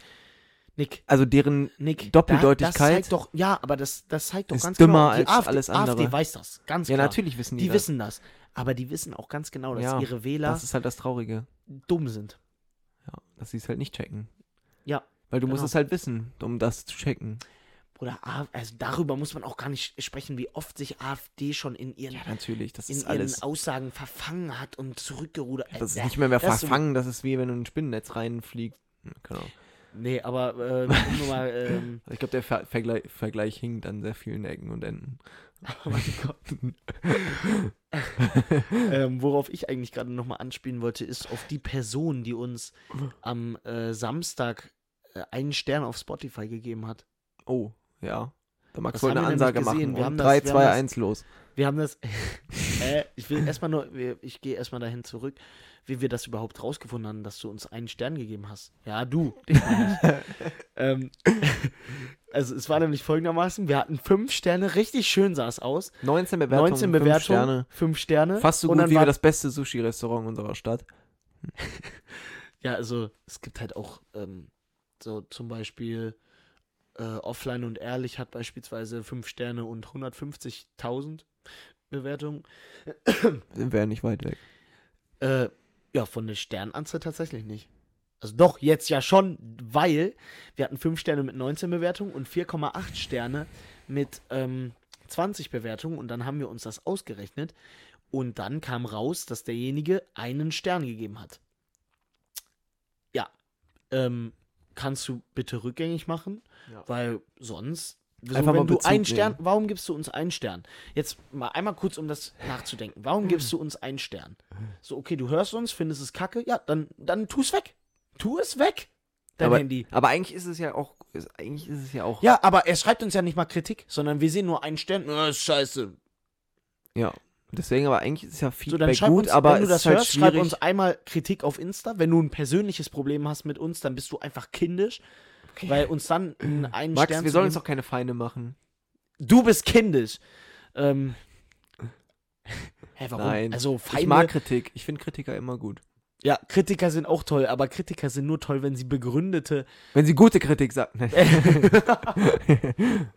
Nick, Also deren Nick, Doppeldeutigkeit Da, das zeigt doch, ja, aber das, das zeigt doch ist ganz dümmer genau. Die als AfD, alles andere. AfD weiß das, ganz Ja, klar. natürlich wissen die, Die das. wissen das. Aber die wissen auch ganz genau, dass Ja, ihre Wähler Das ist halt das Traurige. dumm sind. Ja, dass sie es halt nicht checken. Ja, Weil du musst genau. es halt wissen, um das zu checken. Bruder, also darüber muss man auch gar nicht sprechen, wie oft sich AfD schon in ihren, Ja, natürlich, das in ist ihren alles. Aussagen verfangen hat und zurückgerudert. Das ist Äh, nicht mehr, mehr das verfangen, das ist wie wenn du in ein Spinnennetz reinfliegst. Genau. Nee, aber äh, nur mal, ähm, Ich glaube, der Ver Vergleich, Vergleich hinkt an sehr vielen Ecken und Enden. oh mein Gott. ähm, worauf ich eigentlich gerade nochmal anspielen wollte, ist auf die Person, die uns am äh, Samstag äh, einen Stern auf Spotify gegeben hat. Oh, ja. Da magst du eine Ansage machen. Wir haben Und das- 3, wir 2, haben das- 1 los. Wir haben das. äh, ich will erstmal nur, ich gehe erstmal dahin zurück, wie wir das überhaupt rausgefunden haben, dass du uns einen Stern gegeben hast. Ja, du. ähm, also, es war nämlich folgendermaßen: Wir hatten fünf Sterne, richtig schön sah es aus. 19 Bewertungen, 19 fünf Bewertungen, Sterne. fünf Sterne. Fast so gut wie war- das beste Sushi-Restaurant unserer Stadt. Ja, also, es gibt halt auch ähm, so zum Beispiel äh, Offline und Ehrlich hat beispielsweise fünf Sterne und 150.000 Bewertungen. Sind wir ja nicht weit weg. Äh, ja, von der Sternanzahl tatsächlich nicht. Also doch, jetzt ja schon, weil wir hatten 5 Sterne mit 19 Bewertungen und 4,8 Sterne mit ähm, 20 Bewertungen und dann haben wir uns das ausgerechnet und dann kam raus, dass derjenige einen Stern gegeben hat. Ja, ähm, kannst du bitte rückgängig machen, Ja. weil sonst so, Einfach mal wenn du Bezug einen Stern, nehmen. warum gibst du uns einen Stern? Jetzt mal einmal kurz, um das nachzudenken. Warum gibst du uns einen Stern? So, okay, du hörst uns, findest es kacke, ja, dann, dann tu es weg. Tu es weg, dein aber, Handy. aber eigentlich ist es ja auch, ist, eigentlich ist es ja auch, Ja, aber er schreibt uns ja nicht mal Kritik, sondern wir sehen nur einen Stern. Ist scheiße. ja. Deswegen, aber eigentlich ist es ja So, Feedback schreib gut, uns, aber wenn du das ist halt hörst, schreib schwierig. uns einmal Kritik auf Insta. Wenn du ein persönliches Problem hast mit uns, dann bist du einfach kindisch. Weil uns dann einen, Max, Stern wir sollen uns doch keine Feinde machen. Du bist kindisch. Ähm. Hä, warum? Nein. Also Ich Feinde, mag Kritik. Ich finde Kritiker immer gut. ja, Kritiker sind auch toll, aber Kritiker sind nur toll, wenn sie begründete. Wenn sie gute Kritik sagen.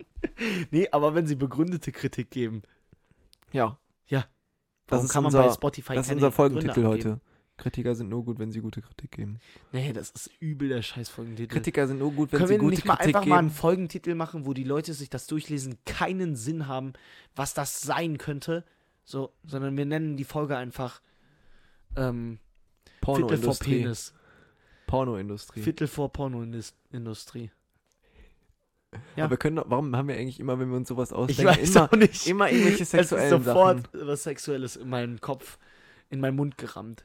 nee, aber wenn sie begründete Kritik geben. ja. Ja. Das Warum ist kann man unser, bei Spotify das ist unser Folgentitel heute. Kritiker sind nur gut, wenn sie gute Kritik geben. Nee, das ist übel der scheiß Folgentitel. Kritiker sind nur gut, wenn Können sie wir gute nicht mal Kritik einfach mal einen geben. Folgentitel machen, wo die Leute sich das durchlesen, keinen Sinn haben, was das sein könnte, so, sondern wir nennen die Folge einfach ähm, Viertel vor Pornoindustrie. Penis. Pornoindustrie. Viertel vor Pornoindustrie. Ja. Aber wir können warum haben wir eigentlich immer, wenn wir uns sowas ausdenken, immer, immer irgendwelche es ist sexuellen sofort Sachen? was Sexuelles in meinen Kopf, in meinen Mund gerammt.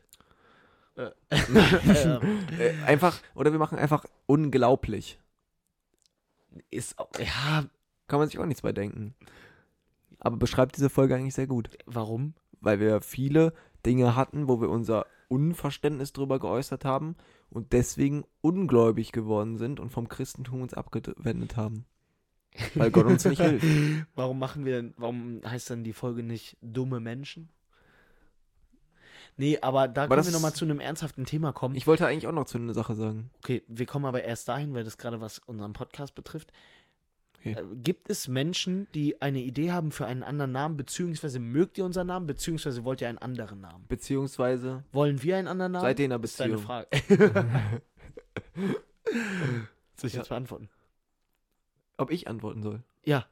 Äh, ähm, Äh, einfach, oder wir machen einfach unglaublich. ist auch, ja, Kann man sich auch nichts bei denken. Aber beschreibt diese Folge eigentlich sehr gut. warum? Weil wir viele Dinge hatten, wo wir unser Unverständnis drüber geäußert haben und deswegen ungläubig geworden sind und vom Christentum uns abgewendet haben. Weil Gott uns nicht hilft. Warum machen wir denn, warum heißt dann die Folge nicht dumme Menschen? Nee, aber da Aber können wir nochmal zu einem ernsthaften Thema kommen. Ich wollte eigentlich auch noch zu einer Sache sagen. okay, wir kommen aber erst dahin, weil das gerade was unseren Podcast betrifft. Okay. Äh, gibt es Menschen, die eine Idee haben für einen anderen Namen, beziehungsweise mögt ihr unseren Namen, beziehungsweise wollt ihr einen anderen Namen? Beziehungsweise Wollen wir einen anderen Namen? seid ihr in einer Das ist deine Beziehung. Frage. Soll ich Ja. jetzt beantworten? Ob ich antworten soll? Ja.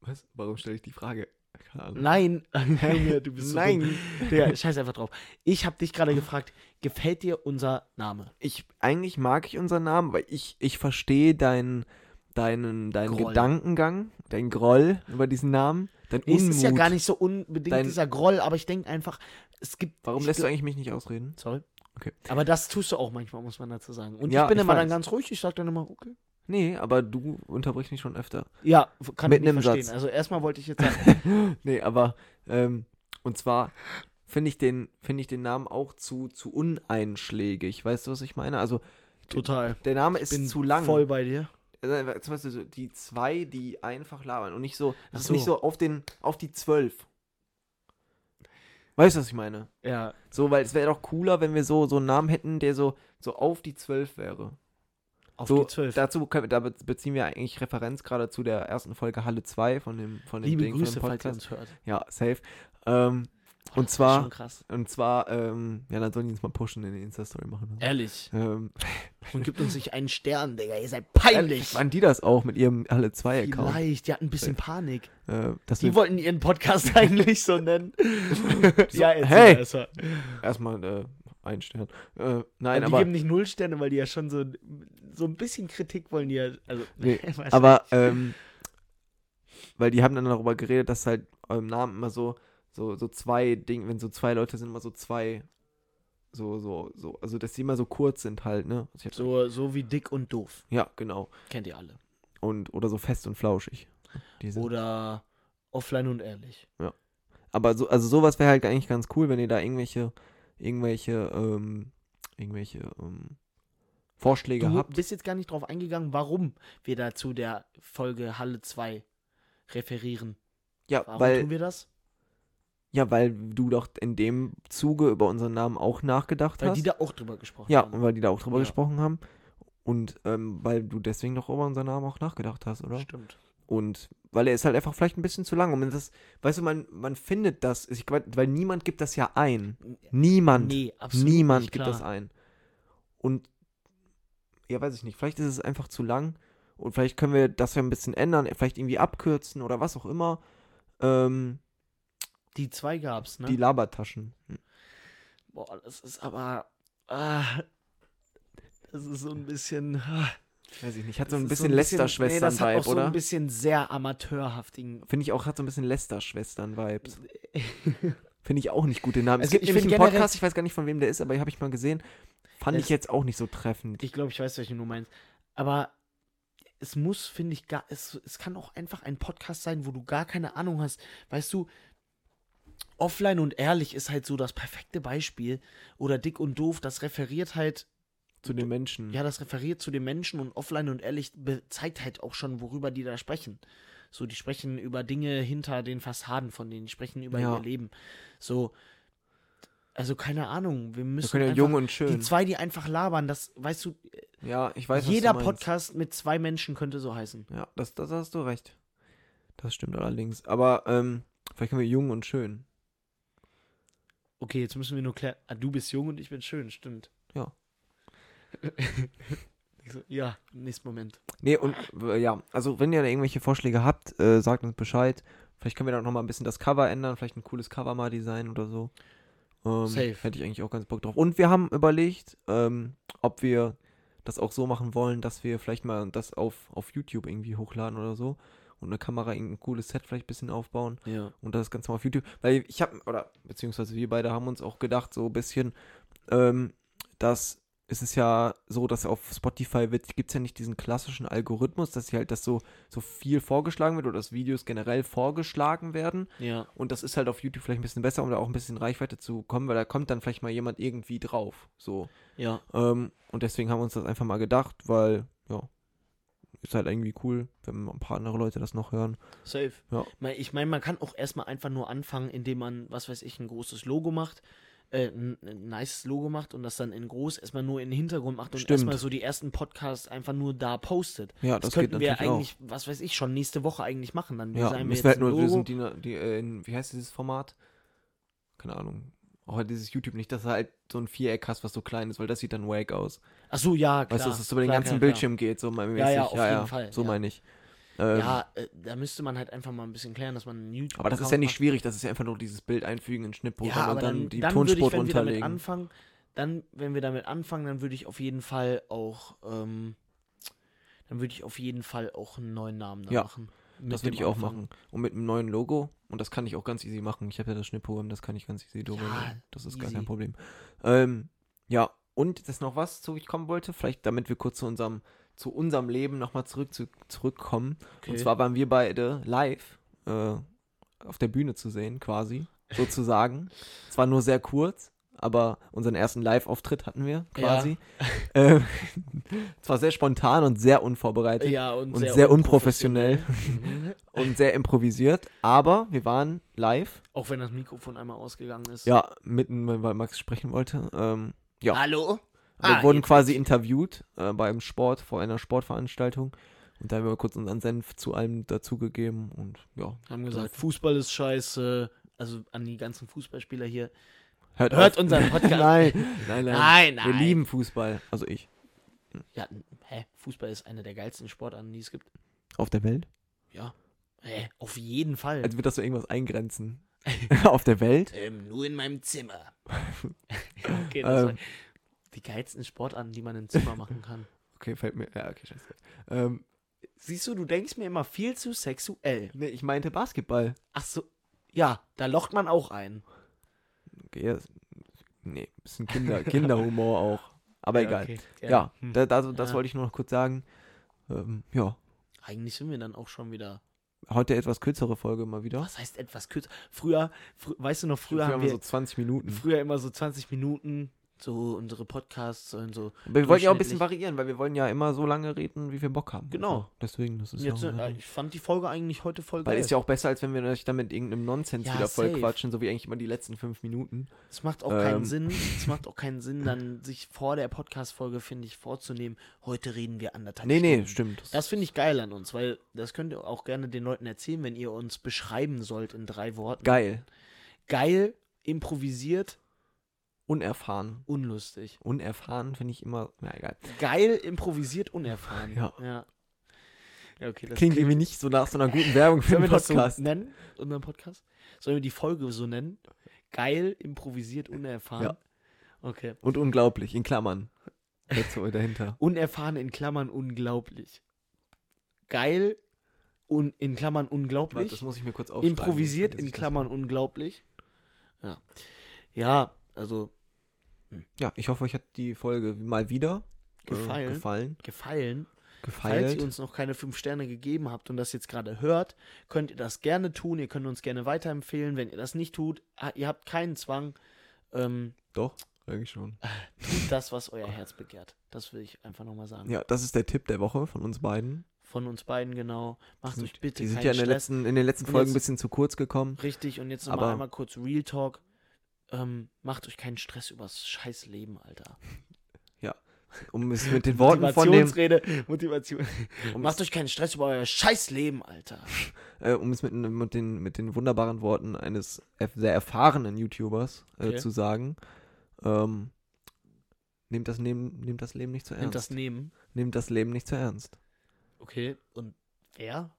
Was? Warum stelle ich die Frage? Keine Ahnung. Nein. Junge, du bist so Nein. dumm. Digga, scheiß einfach drauf. Ich habe dich gerade gefragt, gefällt dir unser Name? Ich, eigentlich mag ich unseren Namen, weil ich, ich verstehe deinen, deinen, deinen Groll. Gedankengang, deinen Groll über diesen Namen. dein Nee, es Unmut. ist ja gar nicht so unbedingt Dein- dieser Groll, aber ich denke einfach, es gibt. Warum lässt du eigentlich mich nicht ausreden? Sorry. Okay. Aber das tust du auch manchmal, muss man dazu sagen. Und Ja, ich bin ich immer weiß. dann ganz ruhig, ich sag dann immer, okay. Nee, aber du unterbrichst mich schon öfter. Ja, kann Mitten ich nicht verstehen. Satz. Also erstmal wollte ich jetzt sagen, nee, aber, ähm, und zwar finde ich, den finde ich den Namen auch zu, zu uneinschlägig. Weißt du, was ich meine? Also, total. der Name ist zu lang. voll bei dir. Also, zum Beispiel so die zwei, die einfach labern und nicht so, das ist so. nicht so auf den, auf die zwölf. Weißt du, was ich meine? Ja, So, weil es wäre doch cooler, wenn wir so, so einen Namen hätten, der so, so auf die zwölf wäre. auf so, die zwölf. Dazu können, da be- beziehen wir eigentlich Referenz gerade zu der ersten Folge Halle 2 von dem, von dem Liebe Ding, Grüße, von dem falls ihr Podcast. uns hört. Ja, safe. Ähm, und zwar, und zwar, ähm, ja, dann sollen die uns mal pushen in die Insta-Story machen. Ehrlich. Ähm, Und gibt uns nicht einen Stern, Digga. Ihr seid peinlich. waren die das auch mit ihrem Halle 2-Account? Vielleicht, die hatten ein bisschen Panik. Äh, Die wir wollten ihren Podcast eigentlich so nennen. ja, erzähl hey! erstmal. erstmal äh, ein Stern. Äh, Aber nein, die aber, geben nicht null Sterne, weil die ja schon so, so ein bisschen Kritik wollen die ja. Also, Nee, aber, ähm, weil die haben dann darüber geredet, dass halt eurem Namen immer so, so, so zwei Dinge, wenn so zwei Leute sind, immer so zwei, so, so, so, also dass die immer so kurz sind halt, ne? Also so, so wie dick und doof. Ja, genau. Kennt ihr alle. Und, oder so fest und flauschig. Oder offline und ehrlich. Aber so, also sowas wäre halt eigentlich ganz cool, wenn ihr da irgendwelche, irgendwelche, ähm, irgendwelche, ähm, Vorschläge Du habt. bist jetzt gar nicht drauf eingegangen, warum wir da zu der Folge Halle 2 referieren. Ja, Warum weil, tun wir das? Ja, weil du doch in dem Zuge über unseren Namen auch nachgedacht Weil hast. die da auch drüber gesprochen ja, haben. und weil die da auch drüber Ja. gesprochen haben. Und ähm, weil du deswegen doch über unseren Namen auch nachgedacht hast, oder? Stimmt. Und weil er ist halt einfach vielleicht ein bisschen zu lang. Und das, weißt du, man, man findet das, ich, weil niemand gibt das ja ein. Niemand. Nee, absolut Niemand nicht, gibt das ein. Und ja, weiß ich nicht, vielleicht ist es einfach zu lang und vielleicht können wir das ja ein bisschen ändern, vielleicht irgendwie abkürzen oder was auch immer. Ähm, Die zwei gab's, ne? Die Labertaschen. Hm. Boah, das ist aber. Ah, das ist so ein bisschen. Ah, Weiß ich nicht, hat so ein bisschen nee, das hat Lester-Schwestern-Vibe, auch so oder? ein bisschen sehr amateurhaftigen. Finde ich auch, hat so ein bisschen Lester-Schwestern-Vibes. Finde ich auch nicht gut den Namen. es Also gibt ich nämlich einen Podcast, ich weiß gar nicht von wem der ist, aber habe ich mal gesehen. Fand Es- ich jetzt auch nicht so treffend. Ich glaube, ich weiß, welchen du meinst. Aber es muss, finde ich, gar. Es, es kann auch einfach ein Podcast sein, wo du gar keine Ahnung hast. Weißt du, offline und ehrlich ist halt so das perfekte Beispiel. Oder dick und doof, das referiert halt Zu den Menschen. Ja, das referiert zu den Menschen und offline und ehrlich zeigt halt auch schon, worüber die da sprechen. So, die sprechen über Dinge hinter den Fassaden von denen, die sprechen über Ja. ihr Leben. So, also keine Ahnung, wir Wir müssen können ja jung und die schön. zwei, die einfach labern, das, weißt du, Ja, ich weiß, jeder. Podcast mit zwei Menschen könnte so heißen. Ja, das, das hast du recht. Das stimmt allerdings. Aber ähm, vielleicht können wir jung und schön. Okay, jetzt müssen wir nur klären, ah, du bist jung und ich bin schön, stimmt. Ja. Ich so, ja, im nächsten Moment. Nee, und äh, ja, also wenn ihr da irgendwelche Vorschläge habt, äh, sagt uns Bescheid. Vielleicht können wir da noch mal ein bisschen das Cover ändern, vielleicht ein cooles Cover mal designen oder so. Ähm, Safe. Hätte ich eigentlich auch ganz Bock drauf. Und wir haben überlegt, ähm, ob wir das auch so machen wollen, dass wir vielleicht mal das auf, auf YouTube irgendwie hochladen oder so. Und eine Kamera, irgendein cooles Set vielleicht ein bisschen aufbauen. Ja. und das Ganze mal auf YouTube. Weil ich habe, oder beziehungsweise wir beide haben uns auch gedacht, so ein bisschen, ähm, dass es ist ja so, dass auf Spotify gibt es ja nicht diesen klassischen Algorithmus, dass hier halt das so, so viel vorgeschlagen wird oder dass Videos generell vorgeschlagen werden. Ja. Und das ist halt auf YouTube vielleicht ein bisschen besser, um da auch ein bisschen Reichweite zu kommen, weil da kommt dann vielleicht mal jemand irgendwie drauf. So. Ja. Ähm, und deswegen haben wir uns das einfach mal gedacht, weil, ja, ist halt irgendwie cool, wenn ein paar andere Leute das noch hören. Safe. Ja. Ich meine, man kann auch erstmal einfach nur anfangen, indem man, was weiß ich, ein großes Logo macht, äh, ein, ein nices Logo macht und das dann in groß erstmal nur in den Hintergrund macht und Stimmt. erstmal so die ersten Podcasts einfach nur da postet. Ja, Das, das, könnten wir natürlich auch. eigentlich, was weiß ich, schon nächste Woche eigentlich machen. Dann Ja, wir jetzt wir halt nur, wir Logo. sind die, die äh, in, wie heißt dieses Format? Keine Ahnung. Auch halt dieses YouTube nicht, dass du halt so ein Viereck hast, was so klein ist, weil das sieht dann wack aus. Ach so, ja, klar. weißt du, dass es über den klar, ganzen klar, klar. Bildschirm geht, so mal Ja, ja, auf jeden Fall, So ja. meine ich. Ähm, Ja, äh, da müsste man halt einfach mal ein bisschen klären, dass man einen YouTube aber das ist ja nicht schwierig, das ist ja einfach nur dieses Bild einfügen in Schnittprogramm Ja, und dann, dann, die dann Tonspur ich, wenn wir damit anfangen, dann, wenn wir damit anfangen, dann würde ich auf jeden Fall auch, ähm, dann würde ich auf jeden Fall auch einen neuen Namen da Ja. machen. Das würde ich auch machen. Und mit einem neuen Logo. Und das kann ich auch ganz easy machen. Ich habe ja das Schnittprogramm, das kann ich ganz easy dokumentieren. Ja, das ist gar easy. kein Problem. Ähm, ja, und das ist noch was, zu ich kommen wollte. Vielleicht, damit wir kurz zu unserem, zu unserem Leben nochmal zurück, zu, zurückkommen. Okay. Und zwar waren wir beide live äh, auf der Bühne zu sehen, quasi, sozusagen. Es war nur sehr kurz, aber unseren ersten Live-Auftritt hatten wir quasi. Ähm, es war sehr spontan und sehr unvorbereitet ja, und, und sehr, sehr unprofessionell. Mhm. und sehr improvisiert, aber wir waren live, Auch wenn das Mikrofon einmal ausgegangen ist. ja, mitten, weil Max sprechen wollte. Ähm, ja, Hallo? wir Ah, wurden quasi interviewt äh, beim Sport, vor einer Sportveranstaltung. Und da haben wir kurz unseren Senf zu allem dazugegeben und ja. Haben gesagt, Fußball ist scheiße. Also an die ganzen Fußballspieler hier. Hört, Hört unseren Podcast. nein, nein, nein, Nein, Wir nein. lieben Fußball, also ich. Ja, hä? Fußball ist eine der geilsten Sportarten, die es gibt. Auf der Welt? Ja. Hä? Auf jeden Fall. Als wird das so irgendwas eingrenzen. Auf der Welt? ähm, nur in meinem Zimmer. okay, das Ähm. war die geilsten Sportarten, die man im Zimmer machen kann. Okay, fällt mir. Ja, okay, scheiße. Ähm, Siehst du, du denkst mir immer viel zu sexuell. nee, ich meinte Basketball. Ach so. Ja, da locht man auch ein. Okay, ja, nee, bisschen Kinder, Kinderhumor auch. Aber Ja, egal. okay. Ja, Hm. da, da, das Ja. wollte ich nur noch kurz sagen. Ähm, ja, Eigentlich sind wir dann auch schon wieder. heute etwas kürzere Folge mal wieder. Was heißt etwas kürzer? Früher, frü weißt du noch, früher haben wir wir so 20 Minuten. früher immer so 20 Minuten, so unsere Podcasts sollen so. Aber wir wollten ja auch ein bisschen variieren, weil wir wollen ja immer so lange reden, wie wir Bock haben. Genau. Also deswegen, das ist Jetzt, ja. äh, ich fand die Folge eigentlich heute voll weil geil. ist ja auch besser, als wenn wir euch dann mit irgendeinem Nonsens Ja, wieder voll safe. quatschen, so wie eigentlich immer die letzten fünf Minuten. Es macht auch keinen Ähm. Sinn, es macht auch keinen Sinn, dann sich vor der Podcast-Folge, finde ich, vorzunehmen, heute reden wir anderthalb Nee, nee, Stunden. stimmt. Das finde ich geil an uns, weil das könnt ihr auch gerne den Leuten erzählen, wenn ihr uns beschreiben sollt in drei Worten. Geil. Geil, improvisiert, Unerfahren. unlustig. Unerfahren finde ich immer. Na egal. Geil, improvisiert, unerfahren. Ja. Ja, ja okay. Das Klingt irgendwie nicht so nach so einer guten Werbung für den das so Podcast. nennen, unseren Podcast? Sollen wir die Folge so nennen? Geil, improvisiert, unerfahren. Ja. Okay. Und unglaublich, in Klammern. Dazu dahinter. Unerfahren in Klammern unglaublich. Geil, un, in Klammern Warte, unglaublich. das muss ich mir kurz aufschreiben. improvisiert in Klammern unglaublich. Ja. Ja, also Ja, ich hoffe, euch hat die Folge mal wieder äh, Gefallen. gefallen. gefallen. Falls Gefeilt. ihr uns noch keine 5 Sterne gegeben habt und das jetzt gerade hört, könnt ihr das gerne tun. Ihr könnt uns gerne weiterempfehlen. Wenn ihr das nicht tut, ihr habt keinen Zwang. Ähm, Doch, eigentlich schon. tut das, was euer Herz begehrt. Das will ich einfach nochmal sagen. Ja, das ist der Tipp der Woche von uns beiden. Von uns beiden genau. Macht euch bitte Die sind ja in, letzten, in den letzten Und Folgen ein bisschen zu kurz gekommen. Richtig, und jetzt nochmal einmal kurz Real Talk. Ähm, macht euch keinen Stress übers scheiß Leben, Alter. Um es mit den Worten von dem, Motivationsrede, Motivation. um Macht euch keinen Stress über euer scheiß Leben, Alter. äh, um es mit, mit, den, mit den wunderbaren Worten eines sehr erfahrenen YouTubers äh, Okay. zu sagen. Ähm, nehmt, das Leben, nehmt das Leben nicht zu Nehmt das ernst. nehmen. Nehmt das Leben nicht zu ernst. Okay, und wer?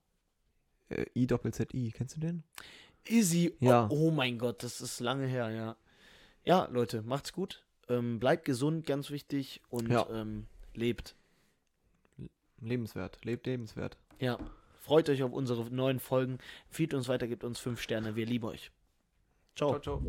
Äh, I Doppel Z I, kennst du den? Easy. Ja. Oh, oh mein Gott, das ist lange her, ja. Ja, Leute, macht's gut. Ähm, bleibt gesund, ganz wichtig. Und Ja. ähm, lebt. Lebenswert, lebt lebenswert. Ja. Freut euch auf unsere neuen Folgen. Empfiehlt uns weiter, gebt uns fünf Sterne. Wir lieben euch. Ciao. ciao.